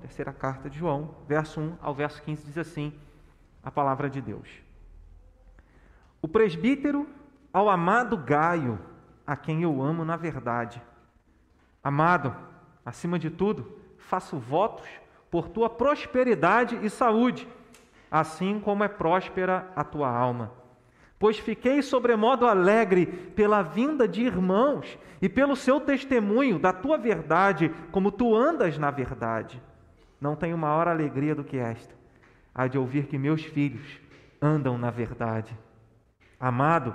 Terceira carta de João, verso 1 ao verso 15, diz assim: a palavra de Deus. O presbítero ao amado Gaio, a quem eu amo na verdade. Amado, acima de tudo, faço votos por tua prosperidade e saúde, assim como é próspera a tua alma. Pois fiquei sobremodo alegre pela vinda de irmãos e pelo seu testemunho da tua verdade, como tu andas na verdade. Não tenho maior alegria do que esta, a de ouvir que meus filhos andam na verdade. Amado,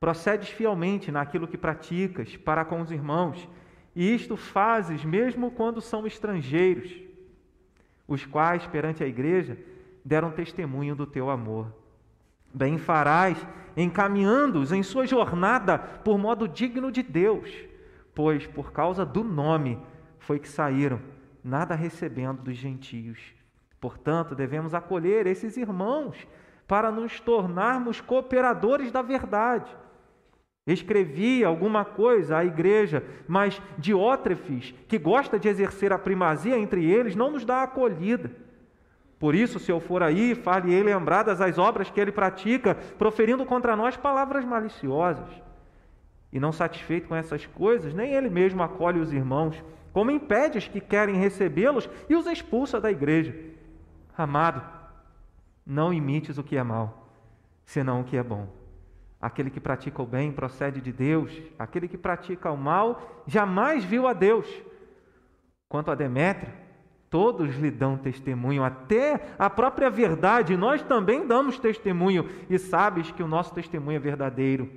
procedes fielmente naquilo que praticas para com os irmãos, e isto fazes mesmo quando são estrangeiros, os quais, perante a igreja, deram testemunho do teu amor. Bem farás encaminhando-os em sua jornada por modo digno de Deus, pois por causa do nome foi que saíram, nada recebendo dos gentios. Portanto, devemos acolher esses irmãos para nos tornarmos cooperadores da verdade. Escrevi alguma coisa à igreja, mas Diótrefes, que gosta de exercer a primazia entre eles, não nos dá acolhida. Por isso, se eu for aí, fale ele lembradas as obras que ele pratica, proferindo contra nós palavras maliciosas. E não satisfeito com essas coisas, nem ele mesmo acolhe os irmãos, como impede os que querem recebê-los e os expulsa da igreja. Amado, não imites o que é mal, senão o que é bom. Aquele que pratica o bem procede de Deus, aquele que pratica o mal jamais viu a Deus. Quanto a Demétrio, Todos lhe dão testemunho, até a própria verdade. Nós também damos testemunho e sabes que o nosso testemunho é verdadeiro.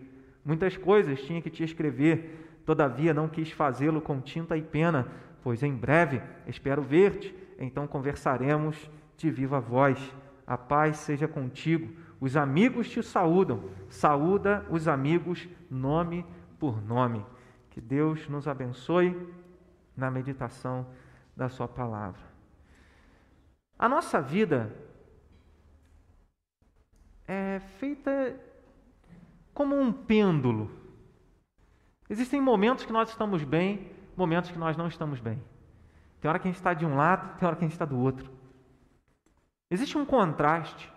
Muitas coisas tinha que te escrever, todavia não quis fazê-lo com tinta e pena, pois em breve espero ver-te, então conversaremos de viva voz. A paz seja contigo. Os amigos te saúdam. Saúda os amigos nome por nome. Que Deus nos abençoe na meditação da Sua palavra. A nossa vida é feita como um pêndulo. Existem momentos que nós estamos bem, momentos que nós não estamos bem. Tem hora que a gente está de um lado, tem hora que a gente está do outro. Existe um contraste.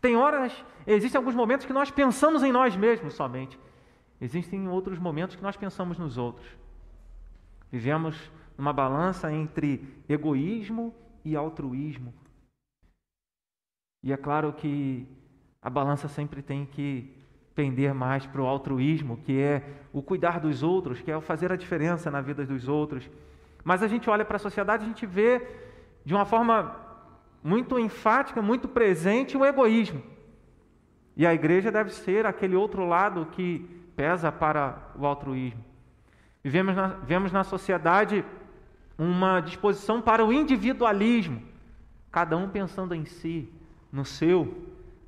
Tem horas, existem alguns momentos que nós pensamos em nós mesmos somente. Existem outros momentos que nós pensamos nos outros. Vivemos numa balança entre egoísmo e altruísmo. E é claro que a balança sempre tem que pender mais para o altruísmo, que é o cuidar dos outros, que é o fazer a diferença na vida dos outros. Mas a gente olha para a sociedade, a gente vê de uma forma muito enfática, muito presente o egoísmo. E a igreja deve ser aquele outro lado que pesa para o altruísmo. Vivemos na, vivemos na sociedade uma disposição para o individualismo, cada um pensando em si, no seu,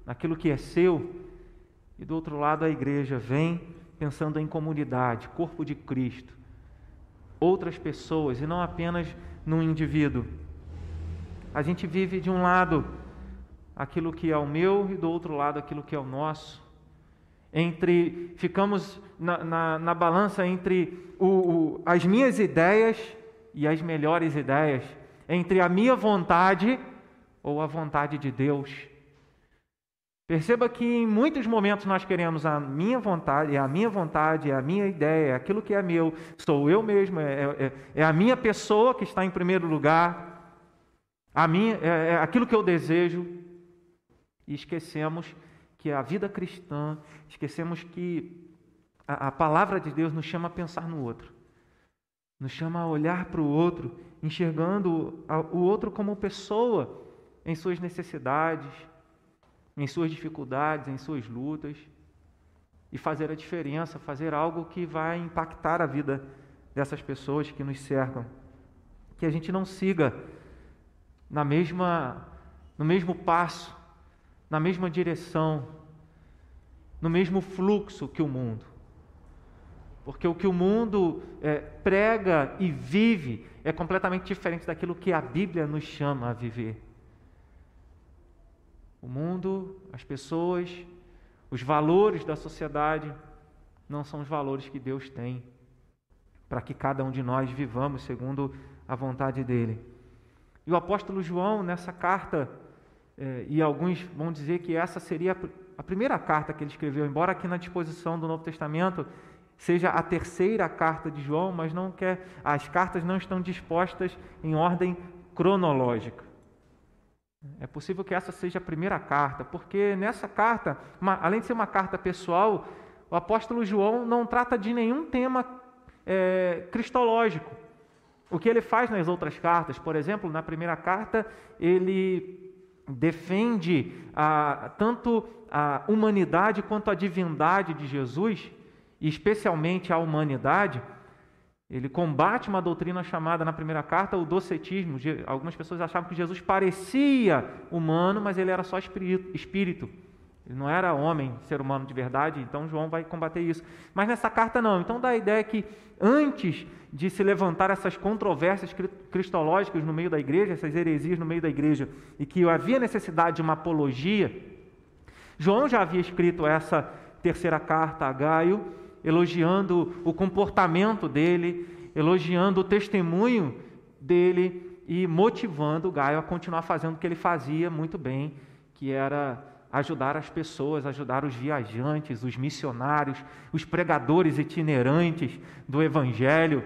naquilo que é seu, e do outro lado a igreja vem pensando em comunidade, corpo de Cristo, outras pessoas e não apenas num indivíduo. A gente vive de um lado aquilo que é o meu e do outro lado aquilo que é o nosso. Entre ficamos na, na, na balança entre o, o, as minhas ideias e as melhores ideias entre a minha vontade ou a vontade de Deus. Perceba que em muitos momentos nós queremos a minha vontade, é a minha vontade, é a minha ideia, é aquilo que é meu, sou eu mesmo, é, é, é a minha pessoa que está em primeiro lugar, a minha, é, é aquilo que eu desejo. E esquecemos que a vida cristã, esquecemos que a, a palavra de Deus nos chama a pensar no outro nos chama a olhar para o outro, enxergando o outro como pessoa em suas necessidades, em suas dificuldades, em suas lutas, e fazer a diferença, fazer algo que vai impactar a vida dessas pessoas que nos cercam. Que a gente não siga na mesma no mesmo passo, na mesma direção, no mesmo fluxo que o mundo. Porque o que o mundo é, prega e vive é completamente diferente daquilo que a Bíblia nos chama a viver. O mundo, as pessoas, os valores da sociedade não são os valores que Deus tem para que cada um de nós vivamos segundo a vontade dele. E o apóstolo João, nessa carta, eh, e alguns vão dizer que essa seria a primeira carta que ele escreveu, embora aqui na disposição do Novo Testamento seja a terceira carta de João, mas não quer, as cartas não estão dispostas em ordem cronológica. É possível que essa seja a primeira carta, porque nessa carta, uma, além de ser uma carta pessoal, o apóstolo João não trata de nenhum tema é, cristológico. O que ele faz nas outras cartas, por exemplo, na primeira carta, ele defende a, tanto a humanidade quanto a divindade de Jesus, e especialmente a humanidade. Ele combate uma doutrina chamada na primeira carta o docetismo. Algumas pessoas achavam que Jesus parecia humano, mas ele era só espírito. Ele não era homem, ser humano de verdade, então João vai combater isso. Mas nessa carta não. Então dá a ideia que antes de se levantar essas controvérsias cristológicas no meio da igreja, essas heresias no meio da igreja, e que havia necessidade de uma apologia, João já havia escrito essa terceira carta a Gaio, elogiando o comportamento dele, elogiando o testemunho dele e motivando Gaio a continuar fazendo o que ele fazia muito bem, que era ajudar as pessoas, ajudar os viajantes, os missionários, os pregadores itinerantes do Evangelho,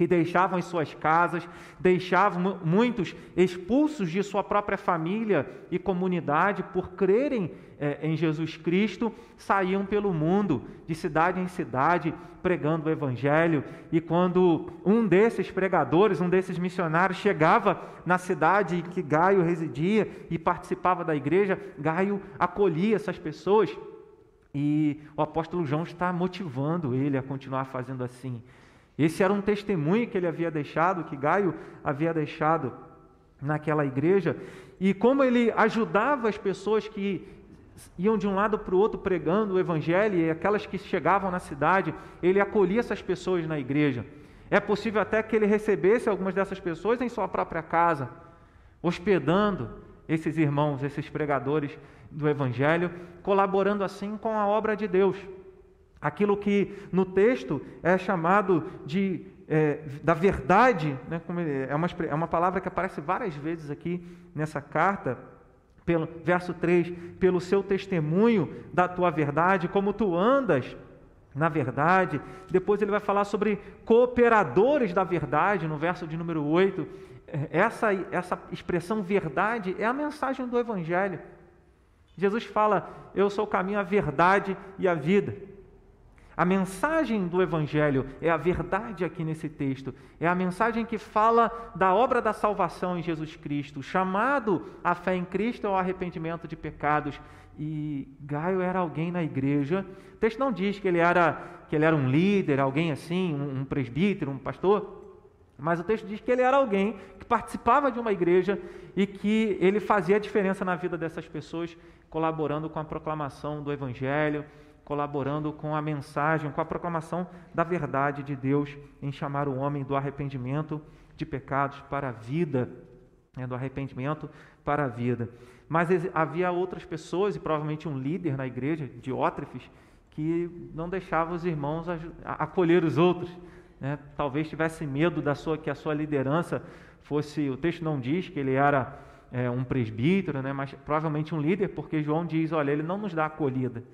que deixavam as suas casas, deixavam muitos expulsos de sua própria família e comunidade por crerem é, em Jesus Cristo, saíam pelo mundo, de cidade em cidade, pregando o Evangelho. E quando um desses pregadores, um desses missionários, chegava na cidade em que Gaio residia e participava da igreja, Gaio acolhia essas pessoas. E o apóstolo João está motivando ele a continuar fazendo assim. Esse era um testemunho que ele havia deixado, que Gaio havia deixado naquela igreja, e como ele ajudava as pessoas que iam de um lado para o outro pregando o evangelho, e aquelas que chegavam na cidade, ele acolhia essas pessoas na igreja. É possível até que ele recebesse algumas dessas pessoas em sua própria casa, hospedando esses irmãos, esses pregadores do evangelho, colaborando assim com a obra de Deus. Aquilo que no texto é chamado de é, da verdade, né, é, uma, é uma palavra que aparece várias vezes aqui nessa carta, pelo verso 3, pelo seu testemunho da tua verdade, como tu andas na verdade. Depois ele vai falar sobre cooperadores da verdade, no verso de número 8. Essa, essa expressão verdade é a mensagem do Evangelho. Jesus fala: Eu sou o caminho, a verdade e a vida. A mensagem do Evangelho é a verdade aqui nesse texto, é a mensagem que fala da obra da salvação em Jesus Cristo, chamado à fé em Cristo ao arrependimento de pecados. E Gaio era alguém na igreja. O texto não diz que ele era, que ele era um líder, alguém assim, um, presbítero, um pastor, mas o texto diz que ele era alguém que participava de uma igreja e que ele fazia a diferença na vida dessas pessoas, colaborando com a proclamação do Evangelho colaborando com a mensagem, com a proclamação da verdade de Deus em chamar o homem do arrependimento de pecados para a vida, né, do arrependimento para a vida. Mas havia outras pessoas, e provavelmente um líder na igreja, Diótrefes, que não deixava os irmãos acolher os outros. Né? Talvez tivesse medo da sua que a sua liderança fosse. O texto não diz que ele era é, um presbítero, né? mas provavelmente um líder, porque João diz: olha, ele não nos dá acolhida.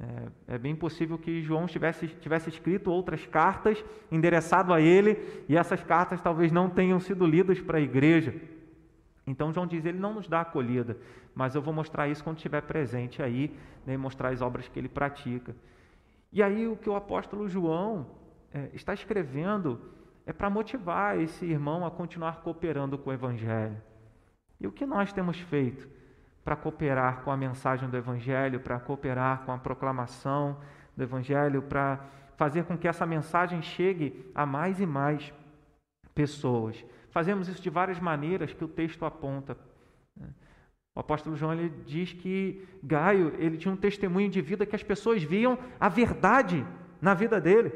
É, é, bem possível que João tivesse, tivesse escrito outras cartas endereçado a ele e essas cartas talvez não tenham sido lidas para a igreja. Então João diz: ele não nos dá acolhida, mas eu vou mostrar isso quando estiver presente aí, né, mostrar as obras que ele pratica. E aí o que o apóstolo João é, está escrevendo é para motivar esse irmão a continuar cooperando com o Evangelho. E o que nós temos feito? Para cooperar com a mensagem do Evangelho, para cooperar com a proclamação do Evangelho, para fazer com que essa mensagem chegue a mais e mais pessoas. Fazemos isso de várias maneiras que o texto aponta. O apóstolo João ele diz que Gaio ele tinha um testemunho de vida que as pessoas viam a verdade na vida dele.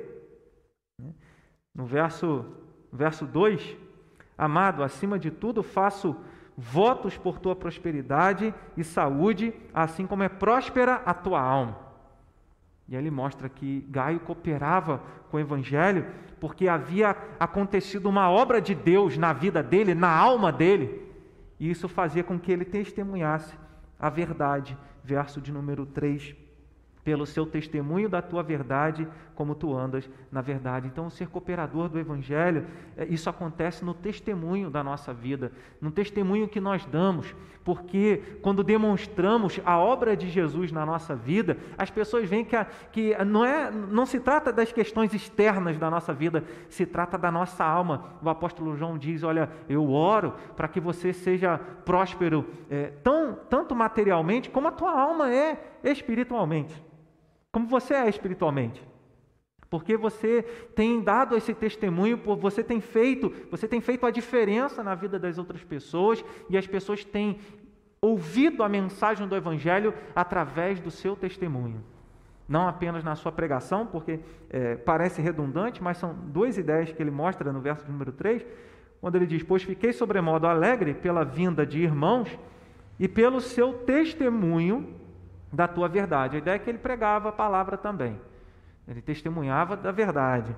No verso, verso 2, amado, acima de tudo faço votos por tua prosperidade e saúde, assim como é próspera a tua alma. E ele mostra que Gaio cooperava com o evangelho porque havia acontecido uma obra de Deus na vida dele, na alma dele, e isso fazia com que ele testemunhasse a verdade. Verso de número 3 pelo seu testemunho da tua verdade, como tu andas na verdade. Então, ser cooperador do Evangelho, é, isso acontece no testemunho da nossa vida, no testemunho que nós damos, porque quando demonstramos a obra de Jesus na nossa vida, as pessoas veem que, a, que não, é, não se trata das questões externas da nossa vida, se trata da nossa alma. O apóstolo João diz: Olha, eu oro para que você seja próspero, é, tão, tanto materialmente como a tua alma é espiritualmente como você é espiritualmente. Porque você tem dado esse testemunho, você tem feito, você tem feito a diferença na vida das outras pessoas e as pessoas têm ouvido a mensagem do evangelho através do seu testemunho. Não apenas na sua pregação, porque é, parece redundante, mas são duas ideias que ele mostra no verso número 3, quando ele diz: Pois fiquei sobremodo alegre pela vinda de irmãos e pelo seu testemunho da tua verdade. A ideia é que ele pregava a palavra também. Ele testemunhava da verdade.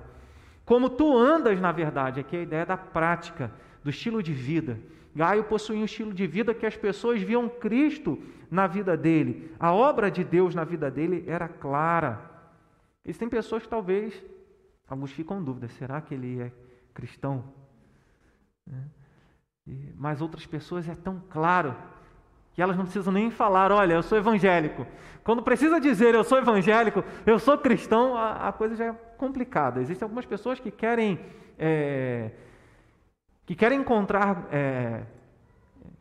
Como tu andas na verdade, aqui é a ideia da prática, do estilo de vida. Gaio possuía um estilo de vida que as pessoas viam Cristo na vida dele. A obra de Deus na vida dele era clara. Existem pessoas que talvez, alguns ficam em dúvida, será que ele é cristão? Né? Mas outras pessoas é tão claro que elas não precisam nem falar, olha, eu sou evangélico. Quando precisa dizer eu sou evangélico, eu sou cristão, a, a coisa já é complicada. Existem algumas pessoas que querem é, que querem encontrar, é,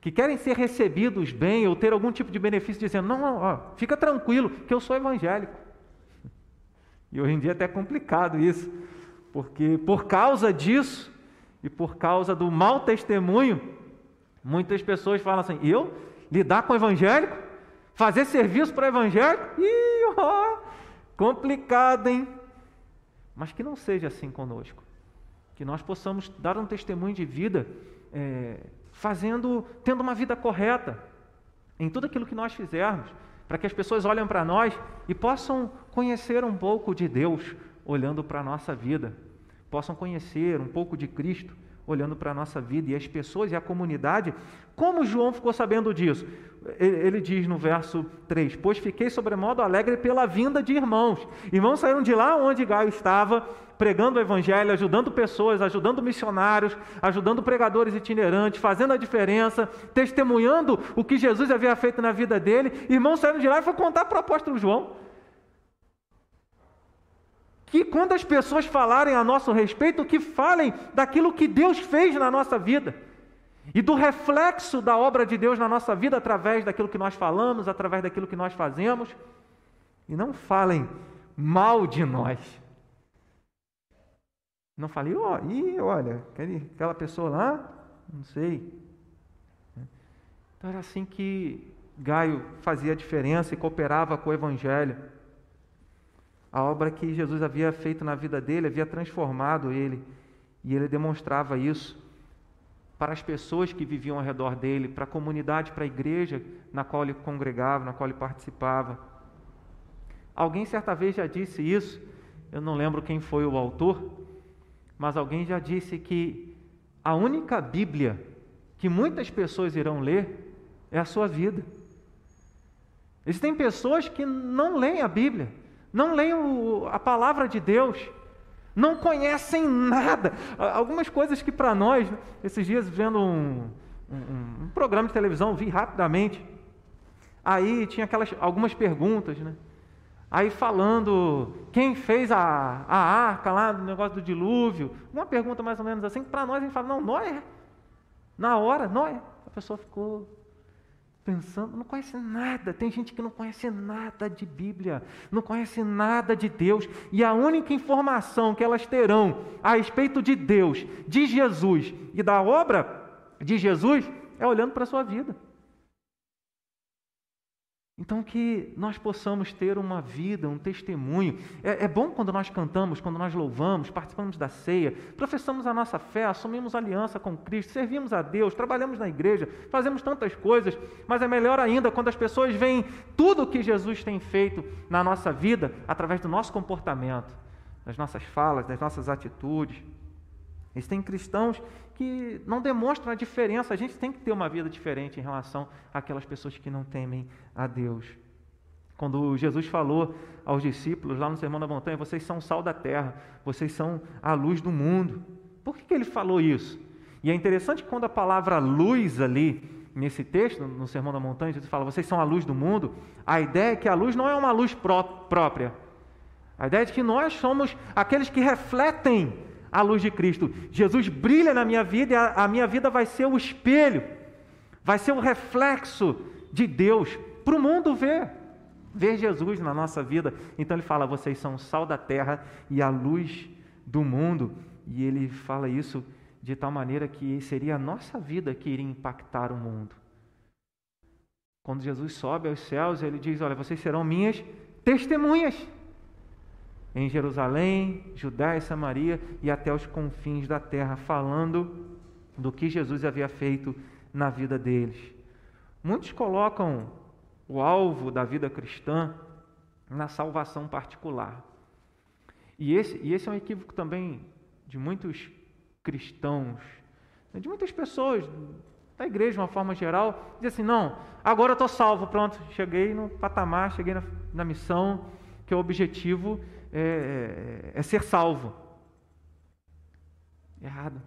que querem ser recebidos bem ou ter algum tipo de benefício, dizendo, não, não ó, fica tranquilo, que eu sou evangélico. E hoje em dia é até complicado isso, porque por causa disso e por causa do mau testemunho, muitas pessoas falam assim, eu lidar com o evangélico, fazer serviço para o evangélico, ih, ó, complicado, hein? Mas que não seja assim conosco. Que nós possamos dar um testemunho de vida, é, fazendo, tendo uma vida correta em tudo aquilo que nós fizermos, para que as pessoas olhem para nós e possam conhecer um pouco de Deus olhando para a nossa vida, possam conhecer um pouco de Cristo olhando para a nossa vida e as pessoas e a comunidade. Como João ficou sabendo disso? Ele diz no verso 3: Pois fiquei sobremodo alegre pela vinda de irmãos. Irmãos saíram de lá onde Gaio estava, pregando o evangelho, ajudando pessoas, ajudando missionários, ajudando pregadores itinerantes, fazendo a diferença, testemunhando o que Jesus havia feito na vida dele. Irmãos saíram de lá e foi contar para o apóstolo João que quando as pessoas falarem a nosso respeito, que falem daquilo que Deus fez na nossa vida e do reflexo da obra de Deus na nossa vida através daquilo que nós falamos, através daquilo que nós fazemos, e não falem mal de nós. Não falei, ó, oh, e olha, aquela pessoa lá, não sei. Então era assim que Gaio fazia a diferença e cooperava com o Evangelho. A obra que Jesus havia feito na vida dele havia transformado ele, e ele demonstrava isso para as pessoas que viviam ao redor dele, para a comunidade, para a igreja na qual ele congregava, na qual ele participava. Alguém certa vez já disse isso, eu não lembro quem foi o autor, mas alguém já disse que a única Bíblia que muitas pessoas irão ler é a sua vida. Existem pessoas que não leem a Bíblia, não leem a palavra de Deus, não conhecem nada. Algumas coisas que para nós, esses dias vendo um, um, um, programa de televisão, vi rapidamente. Aí tinha aquelas algumas perguntas, né? Aí falando quem fez a, a arca lá do negócio do dilúvio, uma pergunta mais ou menos assim, para nós a gente fala, não, Noé. Na hora, Noé. A pessoa ficou pensando, não conhece nada. Tem gente que não conhece nada de Bíblia, não conhece nada de Deus, e a única informação que elas terão a respeito de Deus, de Jesus e da obra de Jesus é olhando para a sua vida. Então, que nós possamos ter uma vida, um testemunho. É, é, bom quando nós cantamos, quando nós louvamos, participamos da ceia, professamos a nossa fé, assumimos aliança com Cristo, servimos a Deus, trabalhamos na igreja, fazemos tantas coisas, mas é melhor ainda quando as pessoas veem tudo o que Jesus tem feito na nossa vida através do nosso comportamento, das nossas falas, das nossas atitudes. Existem cristãos que não demonstram a diferença. A gente tem que ter uma vida diferente em relação àquelas pessoas que não temem a Deus. Quando Jesus falou aos discípulos lá no Sermão da Montanha, vocês são o sal da terra, vocês são a luz do mundo. Por que, que ele falou isso? E é interessante quando a palavra luz ali, nesse texto, no Sermão da Montanha, Jesus fala, vocês são a luz do mundo, a ideia é que a luz não é uma luz pró própria. A ideia é que nós somos aqueles que refletem a luz de Cristo. Jesus brilha na minha vida e a, a minha vida vai ser o espelho, vai ser o reflexo de Deus para o mundo ver. Ver Jesus na nossa vida. Então ele fala: vocês são o sal da terra e a luz do mundo. E ele fala isso de tal maneira que seria a nossa vida que iria impactar o mundo. Quando Jesus sobe aos céus, ele diz: Olha, vocês serão minhas testemunhas em Jerusalém, Judá e Samaria e até os confins da terra, falando do que Jesus havia feito na vida deles. Muitos colocam o alvo da vida cristã na salvação particular. E esse, e esse é um equívoco também de muitos cristãos, de muitas pessoas da igreja de uma forma geral, diz assim: não, agora eu estou salvo, pronto, cheguei no patamar, cheguei na, na missão, que é o objetivo é, é, é ser salvo. Errado.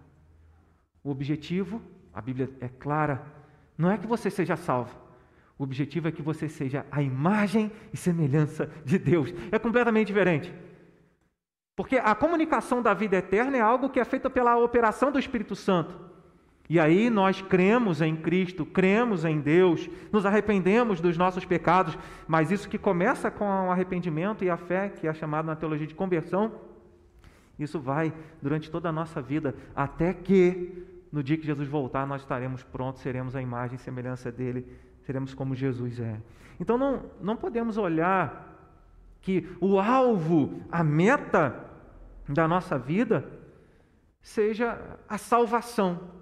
O objetivo, a Bíblia é clara, não é que você seja salvo. O objetivo é que você seja a imagem e semelhança de Deus. É completamente diferente. Porque a comunicação da vida eterna é algo que é feita pela operação do Espírito Santo. E aí nós cremos em Cristo, cremos em Deus, nos arrependemos dos nossos pecados, mas isso que começa com o arrependimento e a fé, que é chamado na teologia de conversão, isso vai durante toda a nossa vida, até que no dia que Jesus voltar nós estaremos prontos, seremos a imagem e semelhança dele, seremos como Jesus é. Então não, não podemos olhar que o alvo, a meta da nossa vida, seja a salvação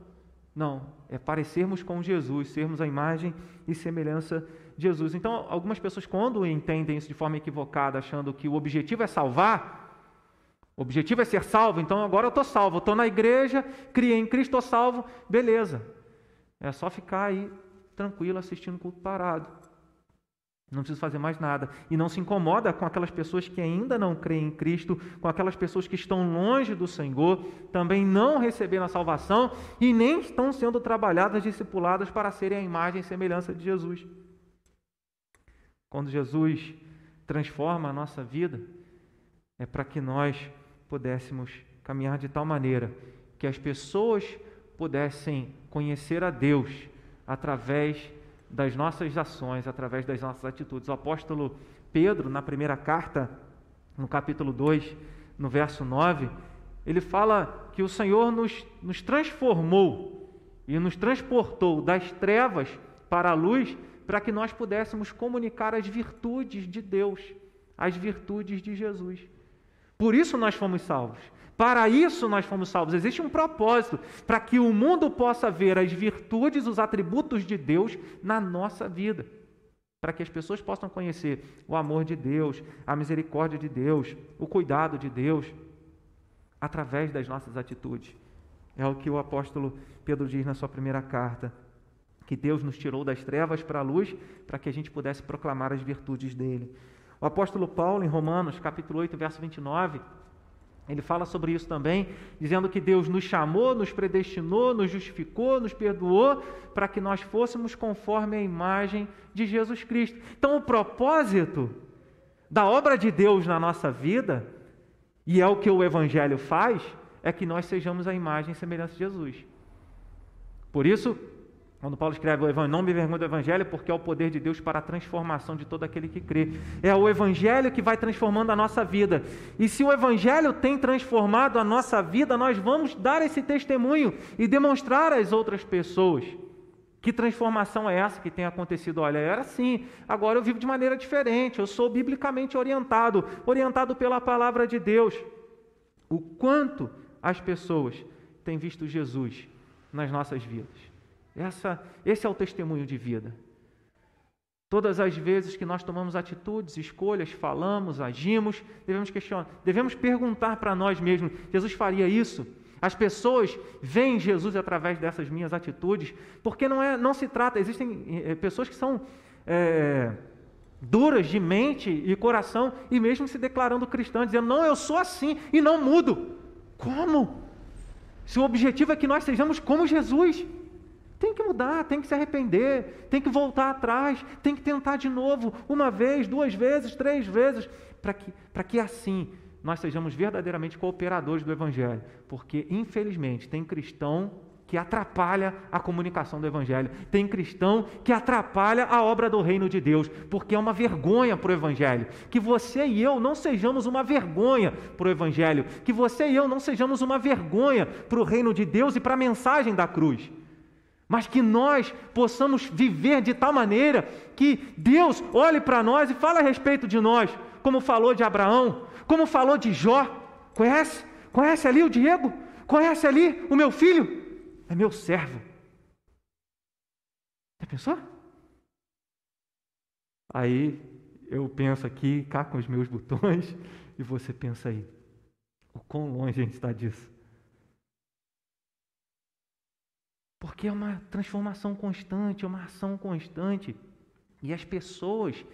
não, é parecermos com Jesus, sermos a imagem e semelhança de Jesus. Então, algumas pessoas, quando entendem isso de forma equivocada, achando que o objetivo é salvar, o objetivo é ser salvo, então agora eu estou salvo, estou na igreja, criei em Cristo, estou salvo, beleza. É só ficar aí tranquilo assistindo o culto parado. Não precisa fazer mais nada. E não se incomoda com aquelas pessoas que ainda não creem em Cristo, com aquelas pessoas que estão longe do Senhor, também não receberam a salvação e nem estão sendo trabalhadas, discipuladas para serem a imagem e semelhança de Jesus. Quando Jesus transforma a nossa vida, é para que nós pudéssemos caminhar de tal maneira que as pessoas pudessem conhecer a Deus através das nossas ações, através das nossas atitudes. O apóstolo Pedro, na primeira carta, no capítulo 2, no verso 9, ele fala que o Senhor nos, nos transformou e nos transportou das trevas para a luz para que nós pudéssemos comunicar as virtudes de Deus, as virtudes de Jesus. Por isso nós fomos salvos. Para isso nós fomos salvos. Existe um propósito para que o mundo possa ver as virtudes, os atributos de Deus na nossa vida. Para que as pessoas possam conhecer o amor de Deus, a misericórdia de Deus, o cuidado de Deus, através das nossas atitudes. É o que o apóstolo Pedro diz na sua primeira carta: que Deus nos tirou das trevas para a luz para que a gente pudesse proclamar as virtudes dele. O apóstolo Paulo, em Romanos, capítulo 8, verso 29, ele fala sobre isso também, dizendo que Deus nos chamou, nos predestinou, nos justificou, nos perdoou, para que nós fôssemos conforme a imagem de Jesus Cristo. Então, o propósito da obra de Deus na nossa vida, e é o que o Evangelho faz, é que nós sejamos a imagem e semelhança de Jesus. Por isso, quando Paulo escreve o Evangelho, não me vergonho do Evangelho, porque é o poder de Deus para a transformação de todo aquele que crê. É o Evangelho que vai transformando a nossa vida. E se o Evangelho tem transformado a nossa vida, nós vamos dar esse testemunho e demonstrar às outras pessoas Que transformação é essa que tem acontecido? Olha, era assim, agora eu vivo de maneira diferente, eu sou biblicamente orientado, orientado pela palavra de Deus. O quanto as pessoas têm visto Jesus nas nossas vidas. Essa, esse é o testemunho de vida. Todas as vezes que nós tomamos atitudes, escolhas, falamos, agimos, devemos questionar, devemos perguntar para nós mesmos: Jesus faria isso? As pessoas veem Jesus através dessas minhas atitudes, porque não, é, não se trata, existem é, pessoas que são é, duras de mente e coração, e mesmo se declarando cristãs, dizendo, não, eu sou assim e não mudo. Como? Se o objetivo é que nós sejamos como Jesus, tem que mudar, tem que se arrepender, tem que voltar atrás, tem que tentar de novo, uma vez, duas vezes, três vezes, para que, que assim nós sejamos verdadeiramente cooperadores do Evangelho, porque infelizmente tem cristão que atrapalha a comunicação do Evangelho, tem cristão que atrapalha a obra do reino de Deus, porque é uma vergonha para o Evangelho. Que você e eu não sejamos uma vergonha para o Evangelho, que você e eu não sejamos uma vergonha para o reino de Deus e para a mensagem da cruz mas que nós possamos viver de tal maneira que Deus olhe para nós e fale a respeito de nós, como falou de Abraão, como falou de Jó. Conhece? Conhece ali o Diego? Conhece ali o meu filho? É meu servo. Já pensou? Aí eu penso aqui, cá com os meus botões, e você pensa aí, o quão longe a gente está disso. Porque é uma transformação constante, é uma ação constante. E as pessoas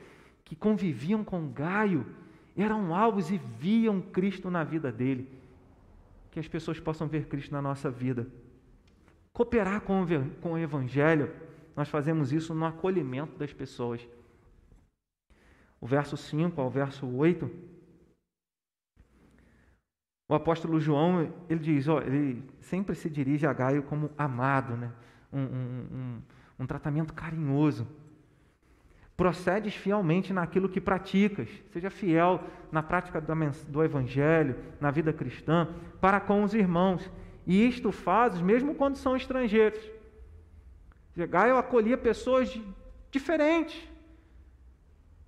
que conviviam com Gaio eram alvos e viam Cristo na vida dele. Que as pessoas possam ver Cristo na nossa vida. Cooperar com o, Evangelho, nós fazemos isso no acolhimento das pessoas. O verso 5 ao verso 8 o apóstolo João, ele diz, ó, ele sempre se dirige a Gaio como amado, né? um, um, um, um tratamento carinhoso. Procedes fielmente naquilo que praticas, seja fiel na prática do evangelho, na vida cristã, para com os irmãos. E isto fazes mesmo quando são estrangeiros. Gaio acolhia pessoas diferentes.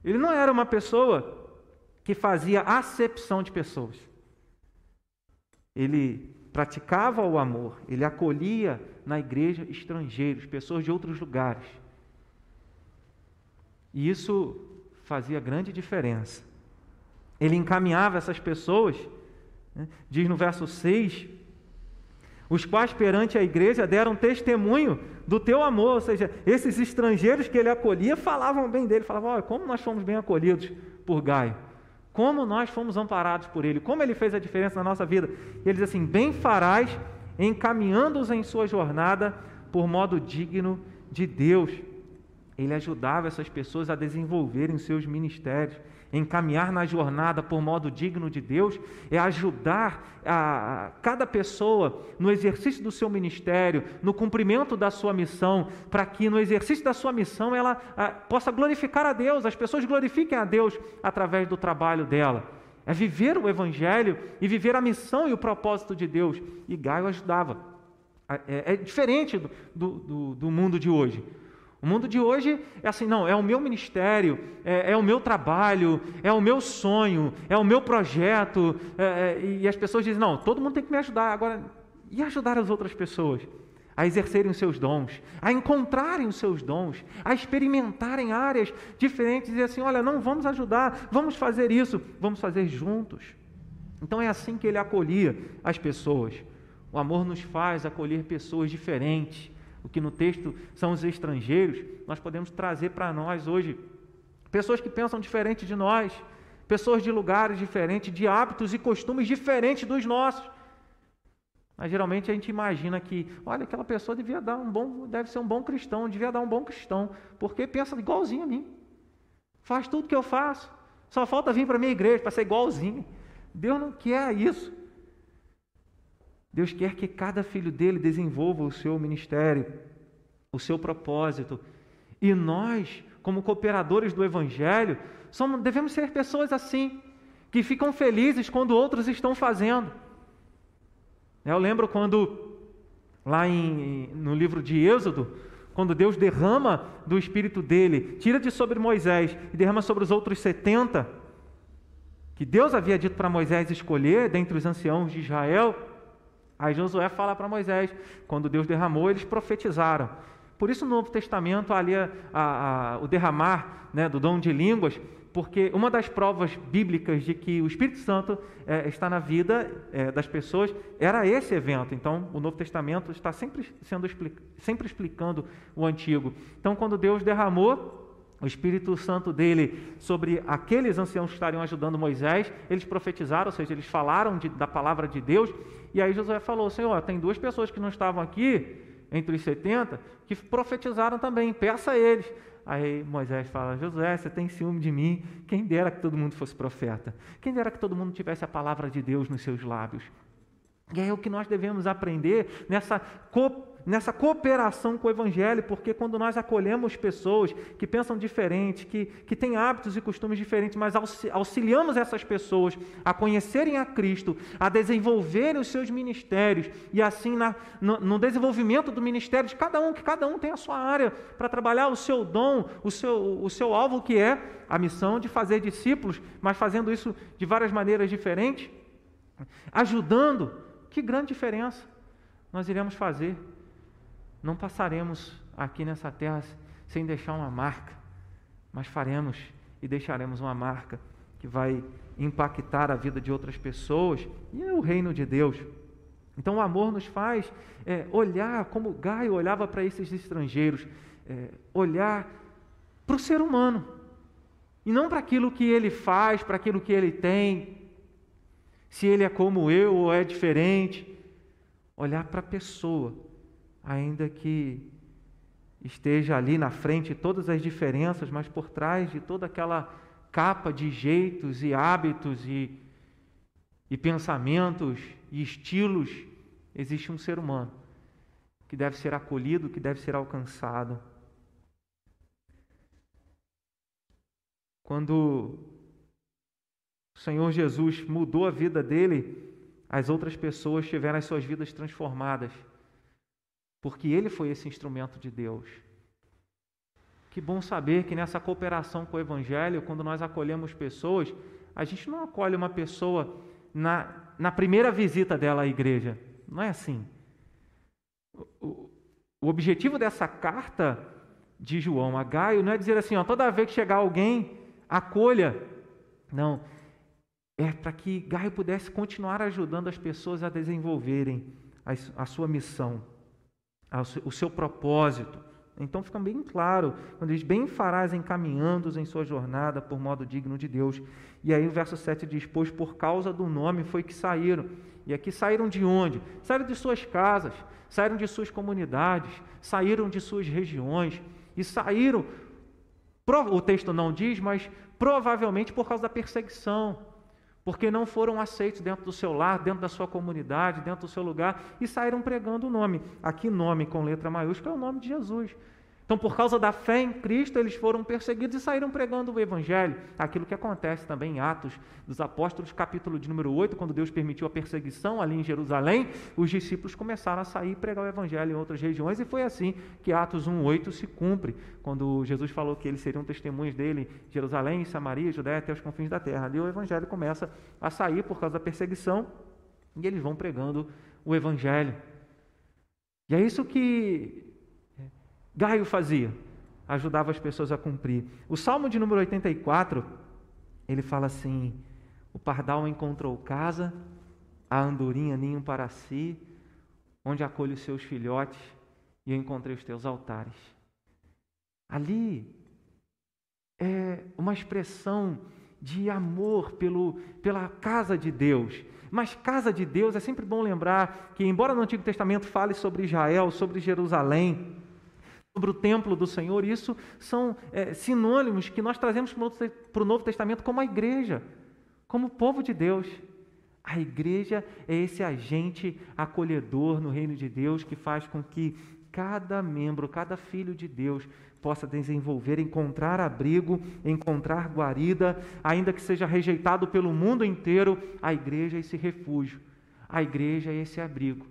Ele não era uma pessoa que fazia acepção de pessoas ele praticava o amor, ele acolhia na igreja estrangeiros, pessoas de outros lugares. E isso fazia grande diferença. Ele encaminhava essas pessoas, né, diz no verso 6, os quais perante a igreja deram testemunho do teu amor, ou seja, esses estrangeiros que ele acolhia falavam bem dele, falavam, olha, como nós fomos bem acolhidos por Gaio. Como nós fomos amparados por Ele, como Ele fez a diferença na nossa vida. Ele diz assim: Bem farás encaminhando-os em sua jornada por modo digno de Deus. Ele ajudava essas pessoas a desenvolverem seus ministérios encaminhar na jornada por modo digno de Deus, é ajudar a, cada pessoa no exercício do seu ministério, no cumprimento da sua missão, para que no exercício da sua missão ela a, possa glorificar a Deus, as pessoas glorifiquem a Deus através do trabalho dela. É viver o Evangelho e viver a missão e o propósito de Deus. E Gaio ajudava. É, é diferente do, do, do mundo de hoje. O mundo de hoje é assim, não, é o meu ministério, é, é o meu trabalho, é o meu sonho, é o meu projeto. É, é, e as pessoas dizem, não, todo mundo tem que me ajudar. Agora, e ajudar as outras pessoas? A exercerem os seus dons, a encontrarem os seus dons, a experimentarem áreas diferentes e assim: olha, não, vamos ajudar, vamos fazer isso, vamos fazer juntos. Então é assim que ele acolhia as pessoas. O amor nos faz acolher pessoas diferentes, o que no texto são os estrangeiros, nós podemos trazer para nós hoje pessoas que pensam diferente de nós, pessoas de lugares diferentes, de hábitos e costumes diferentes dos nossos. Mas geralmente a gente imagina que, olha, aquela pessoa devia dar um bom, deve ser um bom cristão, devia dar um bom cristão, porque pensa igualzinho a mim. Faz tudo que eu faço. Só falta vir para a minha igreja para ser igualzinho. Deus não quer isso. Deus quer que cada filho dele desenvolva o seu ministério, o seu propósito. E nós, como cooperadores do Evangelho, somos, devemos ser pessoas assim, que ficam felizes quando outros estão fazendo. Eu lembro quando, lá em, no livro de Êxodo, quando Deus derrama do espírito dele, tira de sobre Moisés e derrama sobre os outros 70, que Deus havia dito para Moisés escolher dentre os anciãos de Israel, aí Josué fala para Moisés: quando Deus derramou, eles profetizaram. Por isso, no Novo Testamento, ali a, a, a, o derramar né, do dom de línguas porque uma das provas bíblicas de que o Espírito Santo é, está na vida é, das pessoas era esse evento. Então, o Novo Testamento está sempre sendo sempre explicando o Antigo. Então, quando Deus derramou o Espírito Santo dele sobre aqueles anciãos que estariam ajudando Moisés, eles profetizaram, ou seja, eles falaram de, da palavra de Deus. E aí Josué falou: Senhor, tem duas pessoas que não estavam aqui entre os 70 que profetizaram também, peça a eles. Aí Moisés fala: Josué, você tem ciúme de mim? Quem dera que todo mundo fosse profeta. Quem dera que todo mundo tivesse a palavra de Deus nos seus lábios. E é o que nós devemos aprender nessa cooperação nessa cooperação com o Evangelho, porque quando nós acolhemos pessoas que pensam diferente, que, que têm hábitos e costumes diferentes, mas auxiliamos essas pessoas a conhecerem a Cristo, a desenvolverem os seus ministérios e assim na, no, no desenvolvimento do ministério de cada um, que cada um tem a sua área para trabalhar o seu dom, o seu, o seu alvo que é a missão de fazer discípulos, mas fazendo isso de várias maneiras diferentes, ajudando, que grande diferença nós iremos fazer não passaremos aqui nessa terra sem deixar uma marca, mas faremos e deixaremos uma marca que vai impactar a vida de outras pessoas e é o reino de Deus. Então o amor nos faz é, olhar como Gaio olhava para esses estrangeiros, é, olhar para o ser humano e não para aquilo que ele faz, para aquilo que ele tem, se ele é como eu ou é diferente, olhar para a pessoa ainda que esteja ali na frente todas as diferenças, mas por trás de toda aquela capa de jeitos e hábitos e, e pensamentos e estilos, existe um ser humano que deve ser acolhido, que deve ser alcançado. Quando o Senhor Jesus mudou a vida dele, as outras pessoas tiveram as suas vidas transformadas porque ele foi esse instrumento de Deus. Que bom saber que nessa cooperação com o Evangelho, quando nós acolhemos pessoas, a gente não acolhe uma pessoa na, na primeira visita dela à igreja. Não é assim. O, o objetivo dessa carta de João a Gaio não é dizer assim, ó, toda vez que chegar alguém, acolha. Não. É para que Gaio pudesse continuar ajudando as pessoas a desenvolverem a, a sua missão o seu propósito. Então fica bem claro, quando diz: Bem farás encaminhando-os em sua jornada por modo digno de Deus. E aí o verso 7 diz: Pois por causa do nome foi que saíram. E aqui saíram de onde? Saíram de suas casas, saíram de suas comunidades, saíram de suas regiões e saíram, o texto não diz, mas provavelmente por causa da perseguição, porque não foram aceitos dentro do seu lar, dentro da sua comunidade, dentro do seu lugar e saíram pregando o nome. Aqui, nome com letra maiúscula é o nome de Jesus. Então, por causa da fé em Cristo, eles foram perseguidos e saíram pregando o Evangelho. Aquilo que acontece também em Atos dos Apóstolos, capítulo de número 8, quando Deus permitiu a perseguição ali em Jerusalém, os discípulos começaram a sair e pregar o Evangelho em outras regiões, e foi assim que Atos 1,8 se cumpre, quando Jesus falou que eles seriam testemunhos dele em Jerusalém, Samaria, Judéia, até os confins da terra. Ali o Evangelho começa a sair por causa da perseguição, e eles vão pregando o Evangelho. E é isso que Gaio fazia? Ajudava as pessoas a cumprir. O Salmo de número 84, ele fala assim: O pardal encontrou casa, a andorinha ninho para si, onde acolhe os seus filhotes, e eu encontrei os teus altares. Ali é uma expressão de amor pelo, pela casa de Deus. Mas casa de Deus é sempre bom lembrar que, embora no Antigo Testamento fale sobre Israel, sobre Jerusalém, sobre o templo do Senhor, isso são é, sinônimos que nós trazemos para o Novo Testamento como a igreja, como o povo de Deus. A igreja é esse agente acolhedor no reino de Deus que faz com que cada membro, cada filho de Deus possa desenvolver, encontrar abrigo, encontrar guarida, ainda que seja rejeitado pelo mundo inteiro, a igreja é esse refúgio, a igreja é esse abrigo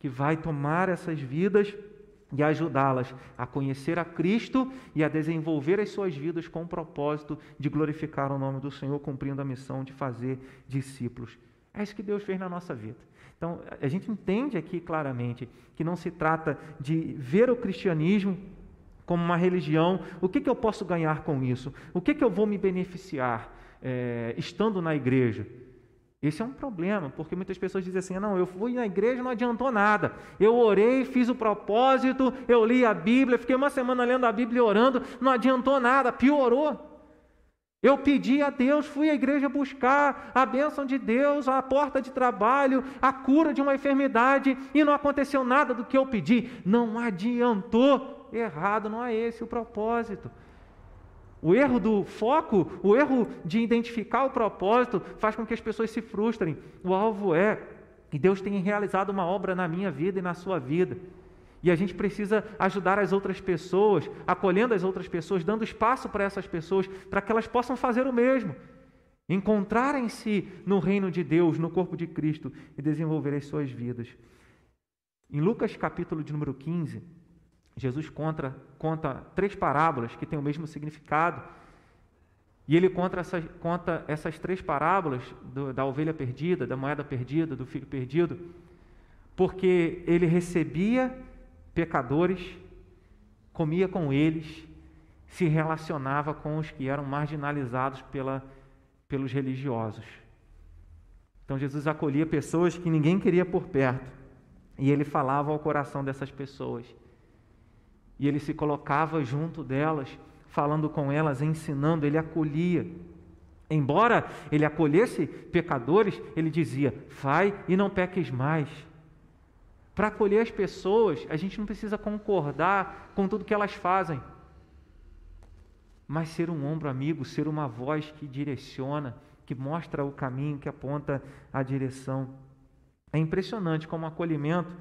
que vai tomar essas vidas e ajudá-las a conhecer a Cristo e a desenvolver as suas vidas com o propósito de glorificar o nome do Senhor, cumprindo a missão de fazer discípulos. É isso que Deus fez na nossa vida. Então, a gente entende aqui claramente que não se trata de ver o cristianismo como uma religião, o que, que eu posso ganhar com isso? O que, que eu vou me beneficiar é, estando na igreja? Esse é um problema, porque muitas pessoas dizem assim: não, eu fui na igreja não adiantou nada. Eu orei, fiz o propósito, eu li a Bíblia, fiquei uma semana lendo a Bíblia e orando, não adiantou nada, piorou. Eu pedi a Deus, fui à igreja buscar a bênção de Deus, a porta de trabalho, a cura de uma enfermidade e não aconteceu nada do que eu pedi. Não adiantou. Errado, não é esse o propósito. O erro do foco, o erro de identificar o propósito, faz com que as pessoas se frustrem. O alvo é que Deus tenha realizado uma obra na minha vida e na sua vida. E a gente precisa ajudar as outras pessoas, acolhendo as outras pessoas, dando espaço para essas pessoas, para que elas possam fazer o mesmo. Encontrarem-se no reino de Deus, no corpo de Cristo e desenvolver as suas vidas. Em Lucas capítulo de número 15, Jesus conta, conta três parábolas que têm o mesmo significado. E ele conta essas, conta essas três parábolas do, da ovelha perdida, da moeda perdida, do filho perdido, porque ele recebia pecadores, comia com eles, se relacionava com os que eram marginalizados pela, pelos religiosos. Então Jesus acolhia pessoas que ninguém queria por perto, e ele falava ao coração dessas pessoas e ele se colocava junto delas, falando com elas, ensinando, ele acolhia. Embora ele acolhesse pecadores, ele dizia: Vai e não peques mais. Para acolher as pessoas, a gente não precisa concordar com tudo que elas fazem, mas ser um ombro amigo, ser uma voz que direciona, que mostra o caminho, que aponta a direção. É impressionante como o acolhimento